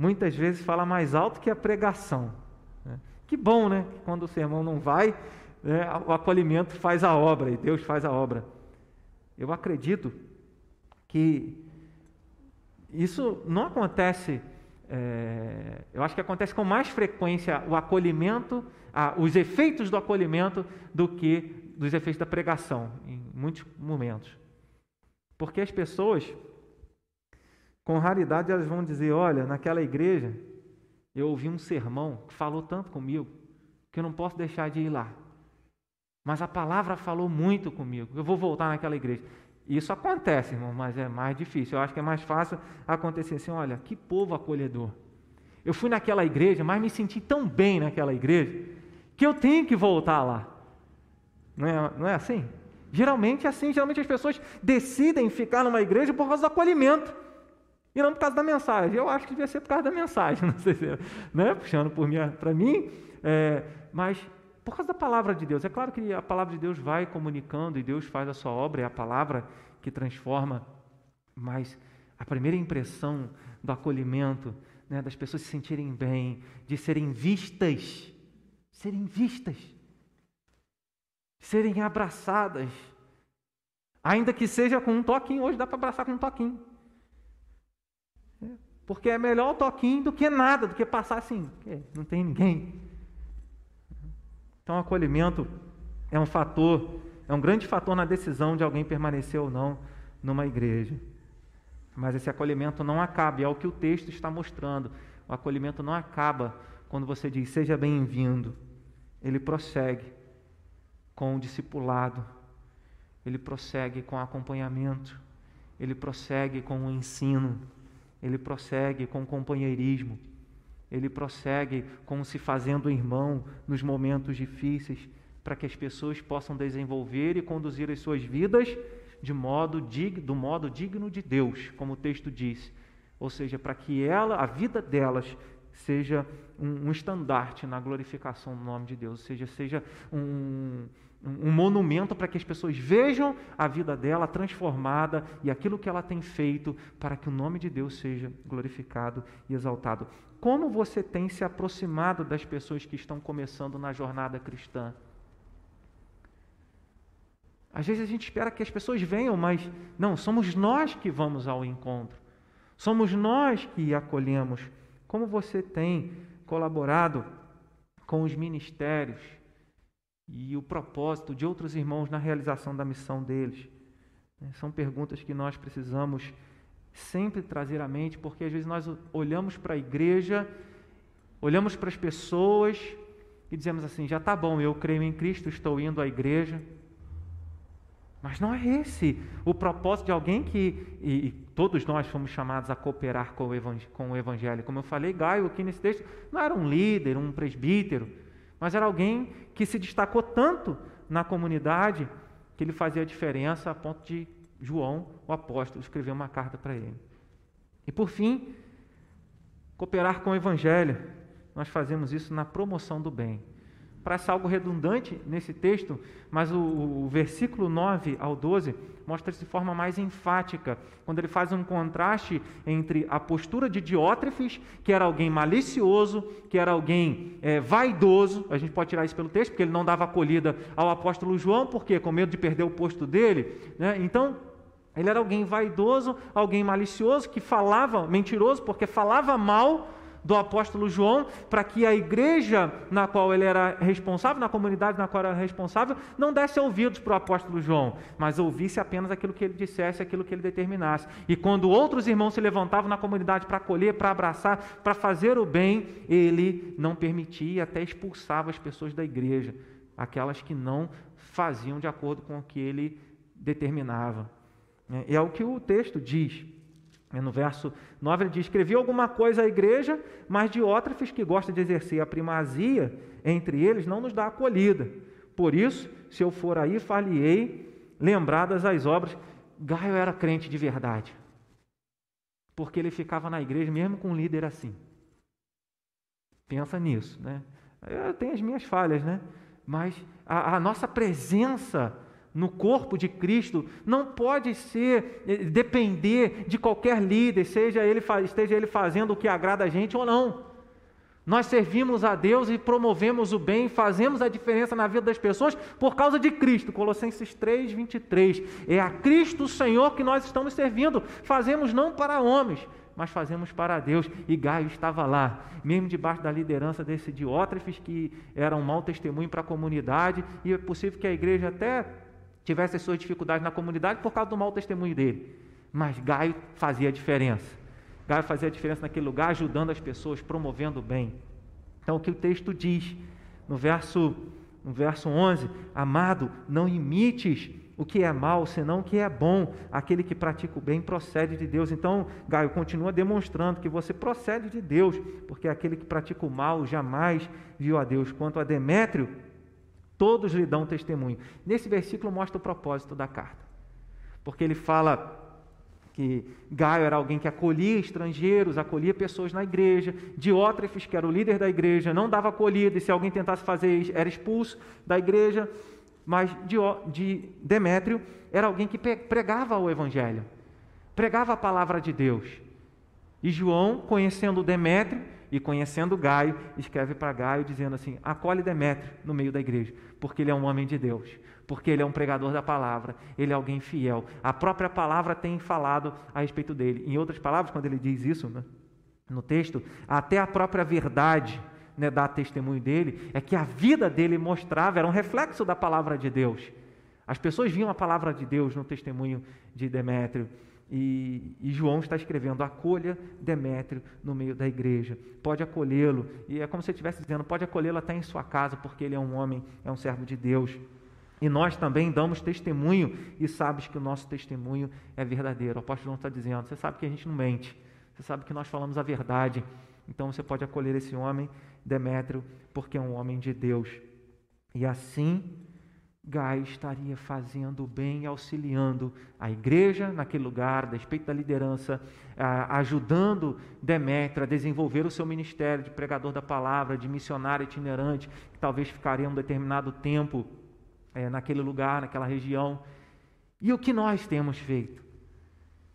muitas vezes fala mais alto que a pregação. Né? Que bom, né? Quando o sermão não vai, né, o acolhimento faz a obra e Deus faz a obra. Eu acredito que isso não acontece, é, eu acho que acontece com mais frequência o acolhimento, a, os efeitos do acolhimento do que dos efeitos da pregação, em muitos momentos. Porque as pessoas com raridade elas vão dizer: Olha, naquela igreja eu ouvi um sermão que falou tanto comigo que eu não posso deixar de ir lá. Mas a palavra falou muito comigo. Eu vou voltar naquela igreja. Isso acontece, irmão, mas é mais difícil. Eu acho que é mais fácil acontecer assim: olha, que povo acolhedor. Eu fui naquela igreja, mas me senti tão bem naquela igreja que eu tenho que voltar lá. Não é, não é assim? Geralmente é assim. Geralmente as pessoas decidem ficar numa igreja por causa do acolhimento. E não por causa da mensagem. Eu acho que devia ser por causa da mensagem, não sei se né? puxando para mim, é, mas por causa da palavra de Deus. É claro que a palavra de Deus vai comunicando e Deus faz a sua obra, é a palavra que transforma, mas a primeira impressão do acolhimento, né, das pessoas se sentirem bem, de serem vistas, serem vistas, serem abraçadas, ainda que seja com um toquinho, hoje dá para abraçar com um toquinho. Porque é melhor o toquinho do que nada, do que passar assim, não tem ninguém. Então, o acolhimento é um fator, é um grande fator na decisão de alguém permanecer ou não numa igreja. Mas esse acolhimento não acaba, e é o que o texto está mostrando. O acolhimento não acaba quando você diz seja bem-vindo. Ele prossegue com o discipulado, ele prossegue com o acompanhamento, ele prossegue com o ensino ele prossegue com companheirismo, ele prossegue com se fazendo irmão nos momentos difíceis, para que as pessoas possam desenvolver e conduzir as suas vidas de modo dig, do modo digno de Deus, como o texto diz. Ou seja, para que ela, a vida delas seja um, um estandarte na glorificação do nome de Deus, ou seja, seja um, um monumento para que as pessoas vejam a vida dela transformada e aquilo que ela tem feito para que o nome de Deus seja glorificado e exaltado. Como você tem se aproximado das pessoas que estão começando na jornada cristã? Às vezes a gente espera que as pessoas venham, mas não, somos nós que vamos ao encontro. Somos nós que acolhemos. Como você tem colaborado com os ministérios e o propósito de outros irmãos na realização da missão deles? Né, são perguntas que nós precisamos sempre trazer à mente, porque às vezes nós olhamos para a igreja, olhamos para as pessoas e dizemos assim: já está bom, eu creio em Cristo, estou indo à igreja. Mas não é esse o propósito de alguém que, e, e todos nós fomos chamados a cooperar com o, com o Evangelho. Como eu falei, Gaio aqui nesse texto não era um líder, um presbítero, mas era alguém que se destacou tanto na comunidade que ele fazia diferença a ponto de João, o apóstolo, escrever uma carta para ele. E por fim, cooperar com o Evangelho. Nós fazemos isso na promoção do bem. Parece algo redundante nesse texto, mas o, o, versículo 9 ao 12 mostra de forma mais enfática, quando ele faz um contraste entre a postura de Diótrefes, que era alguém malicioso, que era alguém é, vaidoso, a gente pode tirar isso pelo texto, porque ele não dava acolhida ao apóstolo João, porque com medo de perder o posto dele. Né? Então, ele era alguém vaidoso, alguém malicioso, que falava, mentiroso, porque falava mal do apóstolo João, para que a igreja na qual ele era responsável, na comunidade na qual era responsável, não desse ouvidos para o apóstolo João, mas ouvisse apenas aquilo que ele dissesse, aquilo que ele determinasse. E quando outros irmãos se levantavam na comunidade para acolher, para abraçar, para fazer o bem, ele não permitia, até expulsava as pessoas da igreja, aquelas que não faziam de acordo com o que ele determinava. É, é o que o texto diz. É, no verso 9 ele diz: Escrevi alguma coisa à igreja, mas Diótrefes, que gosta de exercer a primazia entre eles, não nos dá acolhida. Por isso, se eu for aí, far-lhe-ei, lembradas as obras. Gaio era crente de verdade, porque ele ficava na igreja mesmo com um líder assim. Pensa nisso, né? Eu tenho as minhas falhas, né? Mas a, a nossa presença no corpo de Cristo não pode ser eh, depender de qualquer líder, seja ele esteja ele fazendo o que agrada a gente ou não. Nós servimos a Deus e promovemos o bem, fazemos a diferença na vida das pessoas por causa de Cristo. Colossenses 3, 23. É a Cristo Senhor que nós estamos servindo. Fazemos não para homens, mas fazemos para Deus. E Gaio estava lá, mesmo debaixo da liderança desse Diótrefes, que era um mau testemunho para a comunidade, e é possível que a igreja até tivesse as suas dificuldades na comunidade por causa do mau testemunho dele. Mas Gaio fazia a diferença. Gaio fazia a diferença naquele lugar, ajudando as pessoas, promovendo o bem. Então, o que o texto diz no verso, no verso 11: Amado, não imites o que é mal, senão o que é bom. Aquele que pratica o bem procede de Deus. Então, Gaio continua demonstrando que você procede de Deus, porque aquele que pratica o mal jamais viu a Deus. Quanto a Demétrio, todos lhe dão testemunho. Nesse versículo mostra o propósito da carta, porque ele fala que Gaio era alguém que acolhia estrangeiros, acolhia pessoas na igreja, Diótrefes, que era o líder da igreja, não dava acolhida, e se alguém tentasse fazer isso, era expulso da igreja, mas de Demétrio era alguém que pregava o evangelho, pregava a palavra de Deus. E João, conhecendo Demétrio, e conhecendo Gaio, escreve para Gaio dizendo assim: acolhe Demétrio no meio da igreja, porque ele é um homem de Deus, porque ele é um pregador da palavra, ele é alguém fiel. A própria palavra tem falado a respeito dele. Em outras palavras, quando ele diz isso né, no texto, até a própria verdade né, dá testemunho dele, é que a vida dele mostrava, era um reflexo da palavra de Deus. As pessoas viam a palavra de Deus no testemunho de Demétrio. E, e, João está escrevendo: acolha Demétrio no meio da igreja, pode acolhê-lo. E é como se estivesse dizendo: pode acolhê-lo até em sua casa, porque ele é um homem, é um servo de Deus. E nós também damos testemunho e sabes que o nosso testemunho é verdadeiro. O apóstolo João está dizendo: você sabe que a gente não mente, você sabe que nós falamos a verdade. Então você pode acolher esse homem, Demétrio, porque é um homem de Deus. E assim Gai estaria fazendo bem, auxiliando a igreja naquele lugar, a respeito da liderança, ajudando Demétrio a desenvolver o seu ministério de pregador da palavra, de missionário itinerante, que talvez ficaria um determinado tempo é, naquele lugar, naquela região. E o que nós temos feito?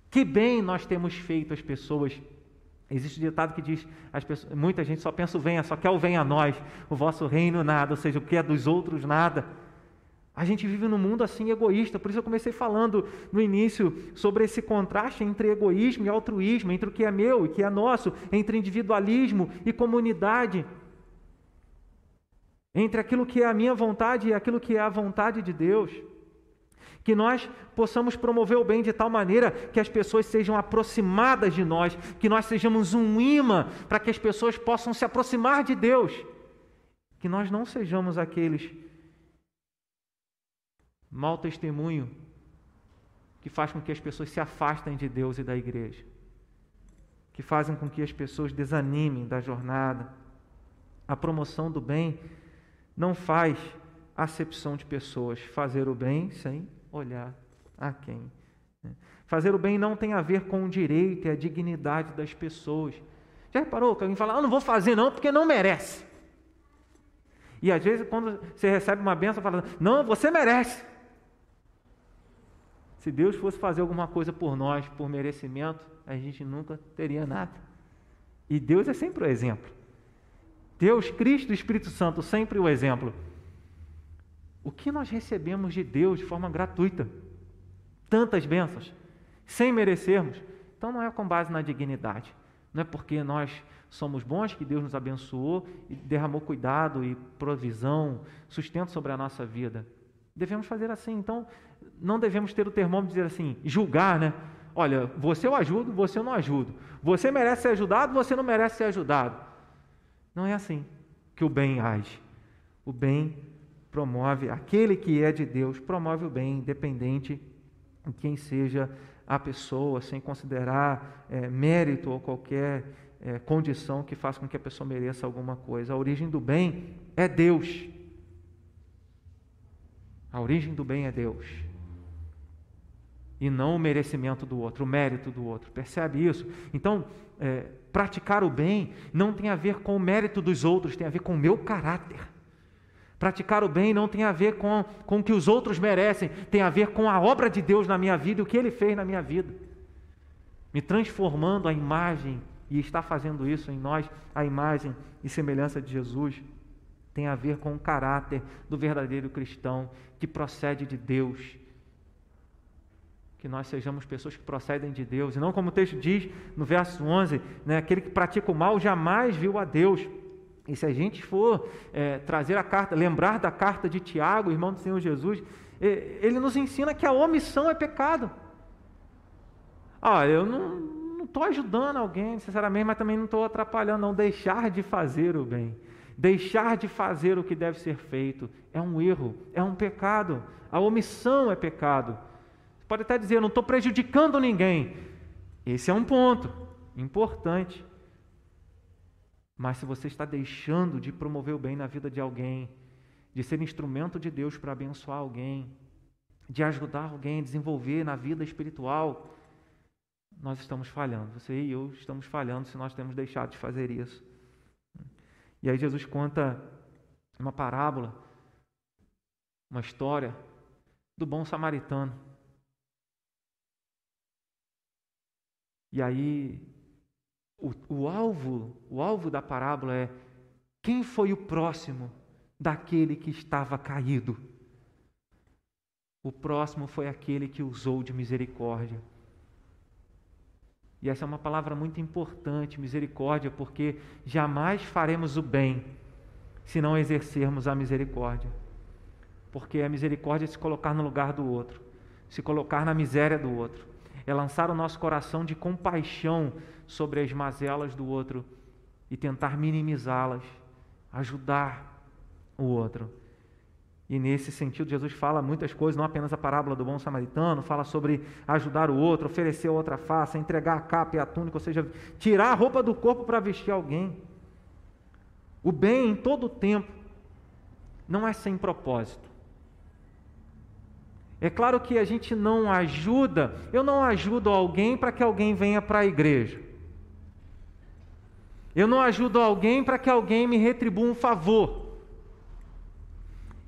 Que bem nós temos feito às pessoas. Existe um ditado que diz: pessoas, muita gente só pensa o venha, só quer o venha a nós, o vosso reino nada, ou seja, o que é dos outros nada. A gente vive num mundo assim egoísta, por isso eu comecei falando no início sobre esse contraste entre egoísmo e altruísmo, entre o que é meu e o que é nosso, entre individualismo e comunidade, entre aquilo que é a minha vontade e aquilo que é a vontade de Deus. Que nós possamos promover o bem de tal maneira que as pessoas sejam aproximadas de nós, que nós sejamos um imã para que as pessoas possam se aproximar de Deus. Que nós não sejamos aqueles mau testemunho que faz com que as pessoas se afastem de Deus e da igreja, que fazem com que as pessoas desanimem da jornada. A promoção do bem não faz acepção de pessoas, fazer o bem sem olhar a quem. Fazer o bem não tem a ver com o direito e a dignidade das pessoas. Já reparou que alguém fala, ah, não vou fazer não porque não merece. E às vezes quando você recebe uma benção, fala, não, você merece. Se Deus fosse fazer alguma coisa por nós, por merecimento, a gente nunca teria nada. E Deus é sempre o exemplo. Deus, Cristo Espírito Santo, sempre o exemplo. O que nós recebemos de Deus de forma gratuita? Tantas bênçãos, sem merecermos. Então não é com base na dignidade. Não é porque nós somos bons que Deus nos abençoou e derramou cuidado e provisão, sustento sobre a nossa vida. Devemos fazer assim. Então, não devemos ter o termômetro de dizer assim, julgar, né? Olha, você eu ajudo, você eu não ajudo. Você merece ser ajudado, você não merece ser ajudado. Não é assim que o bem age. O bem promove, aquele que é de Deus promove o bem, independente de quem seja a pessoa, sem considerar é, mérito ou qualquer é, condição que faça com que a pessoa mereça alguma coisa. A origem do bem é Deus. A origem do bem é Deus e não o merecimento do outro, o mérito do outro. Percebe isso? Então, é, praticar o bem não tem a ver com o mérito dos outros, tem a ver com o meu caráter. Praticar o bem não tem a ver com, com o que os outros merecem, tem a ver com a obra de Deus na minha vida e o que Ele fez na minha vida. Me transformando a imagem, e está fazendo isso em nós, a imagem e semelhança de Jesus, tem a ver com o caráter do verdadeiro cristão que procede de Deus que nós sejamos pessoas que procedem de Deus, e não como o texto diz no verso 11, né, aquele que pratica o mal jamais viu a Deus. E se a gente for é, trazer a carta, lembrar da carta de Tiago, irmão do Senhor Jesus, ele nos ensina que a omissão é pecado. Ah, eu não estou ajudando alguém necessariamente, mas também não estou atrapalhando, não. Deixar de fazer o bem, deixar de fazer o que deve ser feito, é um erro, é um pecado. A omissão é pecado. Pode até dizer, eu não estou prejudicando ninguém. Esse é um ponto importante. Mas se você está deixando de promover o bem na vida de alguém, de ser instrumento de Deus para abençoar alguém, de ajudar alguém a desenvolver na vida espiritual, nós estamos falhando. Você e eu estamos falhando se nós temos deixado de fazer isso. E aí Jesus conta uma parábola, uma história do bom samaritano. E aí, o, o, alvo, o alvo da parábola é quem foi o próximo daquele que estava caído? O próximo foi aquele que usou de misericórdia. E essa é uma palavra muito importante, misericórdia, porque jamais faremos o bem se não exercermos a misericórdia. Porque a misericórdia é se colocar no lugar do outro, se colocar na miséria do outro é lançar o nosso coração de compaixão sobre as mazelas do outro e tentar minimizá-las, ajudar o outro. E nesse sentido, Jesus fala muitas coisas, não apenas a parábola do bom samaritano, fala sobre ajudar o outro, oferecer outra face, entregar a capa e a túnica, ou seja, tirar a roupa do corpo para vestir alguém. O bem em todo o tempo não é sem propósito. É claro que a gente não ajuda, eu não ajudo alguém para que alguém venha para a igreja. Eu não ajudo alguém para que alguém me retribua um favor.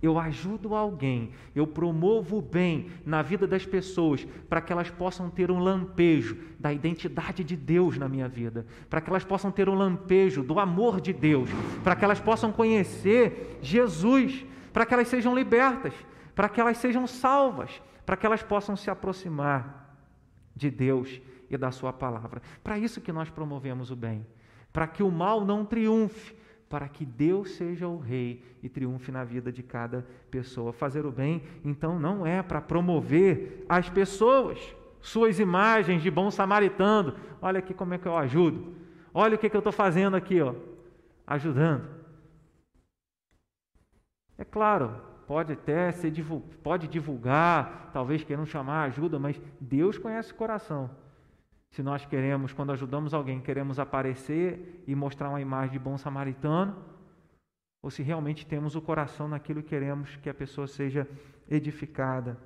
Eu ajudo alguém, eu promovo o bem na vida das pessoas para que elas possam ter um lampejo da identidade de Deus na minha vida, para que elas possam ter um lampejo do amor de Deus, para que elas possam conhecer Jesus, para que elas sejam libertas para que elas sejam salvas, para que elas possam se aproximar de Deus e da Sua palavra. Para isso que nós promovemos o bem, para que o mal não triunfe, para que Deus seja o rei e triunfe na vida de cada pessoa. Fazer o bem, então, não é para promover as pessoas, suas imagens de bom samaritano. Olha aqui como é que eu ajudo. Olha o que, que eu estou fazendo aqui, ó, ajudando. É claro, pode até ser pode divulgar, talvez queiram chamar ajuda, mas Deus conhece o coração. Se nós queremos, quando ajudamos alguém, queremos aparecer e mostrar uma imagem de bom samaritano, ou se realmente temos o coração naquilo que queremos que a pessoa seja edificada.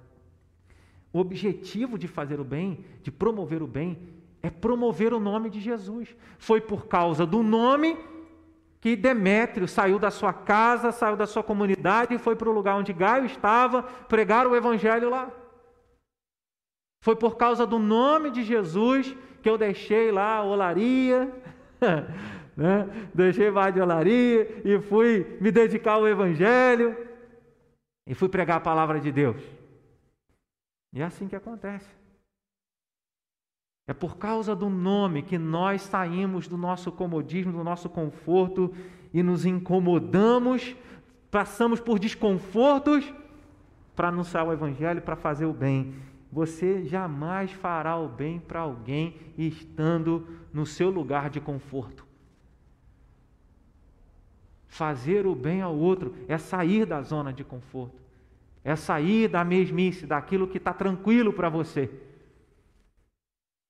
O objetivo de fazer o bem, de promover o bem, é promover o nome de Jesus. Foi por causa do nome que Demétrio saiu da sua casa, saiu da sua comunidade e foi para o lugar onde Gaio estava pregar o evangelho lá. Foi por causa do nome de Jesus que eu deixei lá a olaria, né? deixei mais de olaria e fui me dedicar ao evangelho e fui pregar a palavra de Deus. E é assim que acontece. É por causa do nome que nós saímos do nosso comodismo, do nosso conforto e nos incomodamos, passamos por desconfortos para anunciar o Evangelho, para fazer o bem. Você jamais fará o bem para alguém estando no seu lugar de conforto. Fazer o bem ao outro é sair da zona de conforto, é sair da mesmice, daquilo que está tranquilo para você.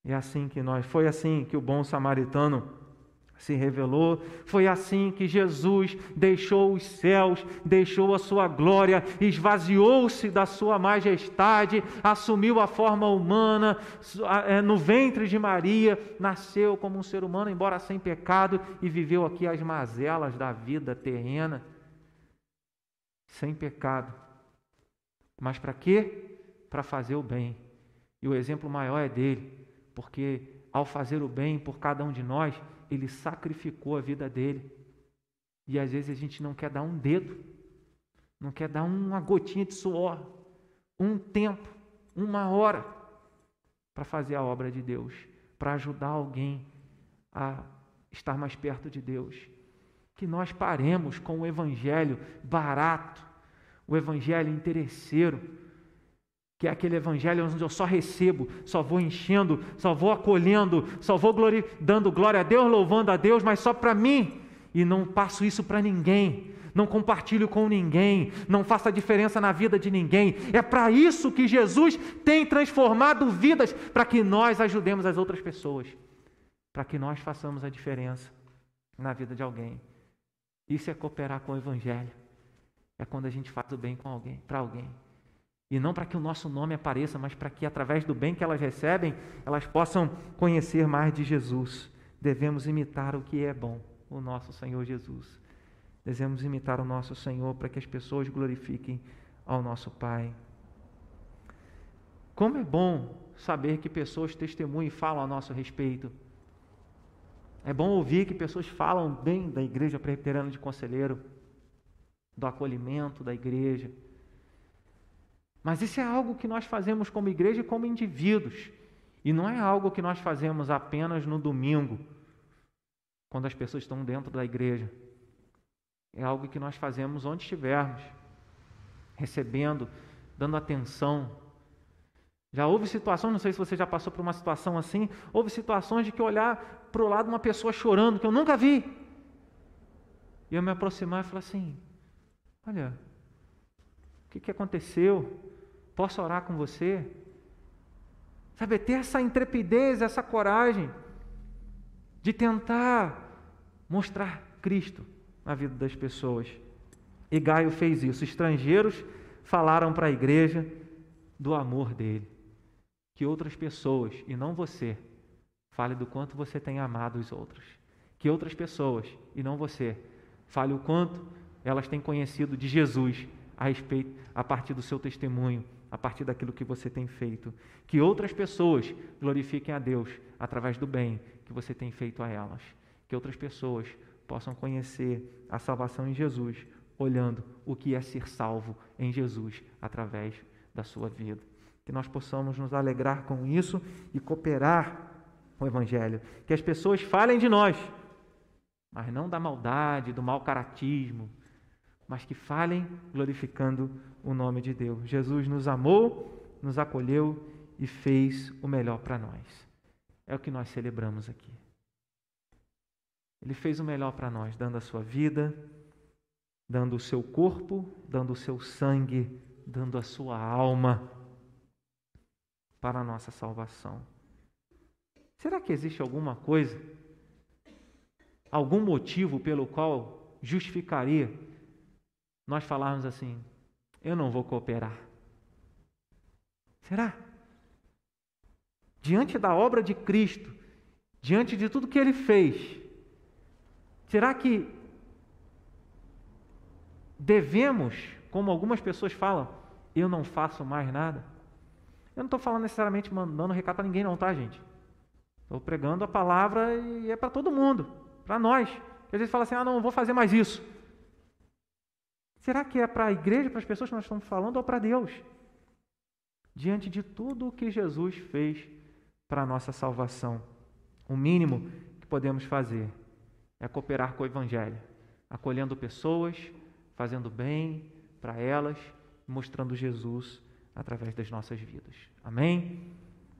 É assim que nós, foi assim que o bom samaritano se revelou, foi assim que Jesus deixou os céus, deixou a sua glória, esvaziou-se da sua majestade, assumiu a forma humana é, no ventre de Maria, nasceu como um ser humano, embora sem pecado, e viveu aqui as mazelas da vida terrena, sem pecado. Mas para quê? Para fazer o bem. E o exemplo maior é dele porque ao fazer o bem por cada um de nós, ele sacrificou a vida dele. E às vezes a gente não quer dar um dedo, não quer dar uma gotinha de suor, um tempo, uma hora para fazer a obra de Deus, para ajudar alguém a estar mais perto de Deus. Que nós paremos com o evangelho barato, o evangelho interesseiro, que é aquele evangelho onde eu só recebo, só vou enchendo, só vou acolhendo, só vou glori dando glória a Deus, louvando a Deus, mas só para mim, e não passo isso para ninguém, não compartilho com ninguém, não faço diferença na vida de ninguém. É para isso que Jesus tem transformado vidas, para que nós ajudemos as outras pessoas, para que nós façamos a diferença na vida de alguém. Isso é cooperar com o evangelho. É quando a gente faz o bem com alguém, para alguém. E não para que o nosso nome apareça, mas para que, através do bem que elas recebem, elas possam conhecer mais de Jesus. Devemos imitar o que é bom, o nosso Senhor Jesus. Devemos imitar o nosso Senhor para que as pessoas glorifiquem ao nosso Pai. Como é bom saber que pessoas testemunham e falam a nosso respeito. É bom ouvir que pessoas falam bem da igreja presbiteriana de conselheiro, do acolhimento da igreja mas isso é algo que nós fazemos como igreja e como indivíduos. E não é algo que nós fazemos apenas no domingo, quando as pessoas estão dentro da igreja. É algo que nós fazemos onde estivermos, recebendo, dando atenção. Já houve situações, não sei se você já passou por uma situação assim, houve situações de que olhar para o lado uma pessoa chorando, que eu nunca vi. E eu me aproximar e falar assim: Olha, que, que aconteceu? Posso orar com você? Sabe, ter essa intrepidez, essa coragem de tentar mostrar Cristo na vida das pessoas. E Gaio fez isso. Estrangeiros falaram para a igreja do amor dele. Que outras pessoas, e não você, fale do quanto você tem amado os outros. Que outras pessoas, e não você, fale o quanto elas têm conhecido de Jesus a respeito a partir do seu testemunho a partir daquilo que você tem feito. Que outras pessoas glorifiquem a Deus através do bem que você tem feito a elas. Que outras pessoas possam conhecer a salvação em Jesus, olhando o que é ser salvo em Jesus através da sua vida. Que nós possamos nos alegrar com isso e cooperar com o Evangelho. Que as pessoas falem de nós, mas não da maldade, do mau caratismo, mas que falem glorificando o nome de Deus. Jesus nos amou, nos acolheu e fez o melhor para nós. É o que nós celebramos aqui. Ele fez o melhor para nós, dando a sua vida, dando o seu corpo, dando o seu sangue, dando a sua alma para a nossa salvação. Será que existe alguma coisa, algum motivo pelo qual justificaria nós falarmos assim: eu não vou cooperar? Será? Diante da obra de Cristo, diante de tudo que ele fez, será que devemos, como algumas pessoas falam, eu não faço mais nada? Eu não estou falando necessariamente mandando recado para ninguém, não, tá, gente? Estou pregando a palavra e é para todo mundo, para nós. Às vezes fala assim: ah, não, vou fazer mais isso. Será que é para a igreja, para as pessoas que nós estamos falando, ou para Deus? Diante de tudo o que Jesus fez para a nossa salvação, o mínimo que podemos fazer é cooperar com o Evangelho, acolhendo pessoas, fazendo bem para elas, mostrando Jesus através das nossas vidas. Amém?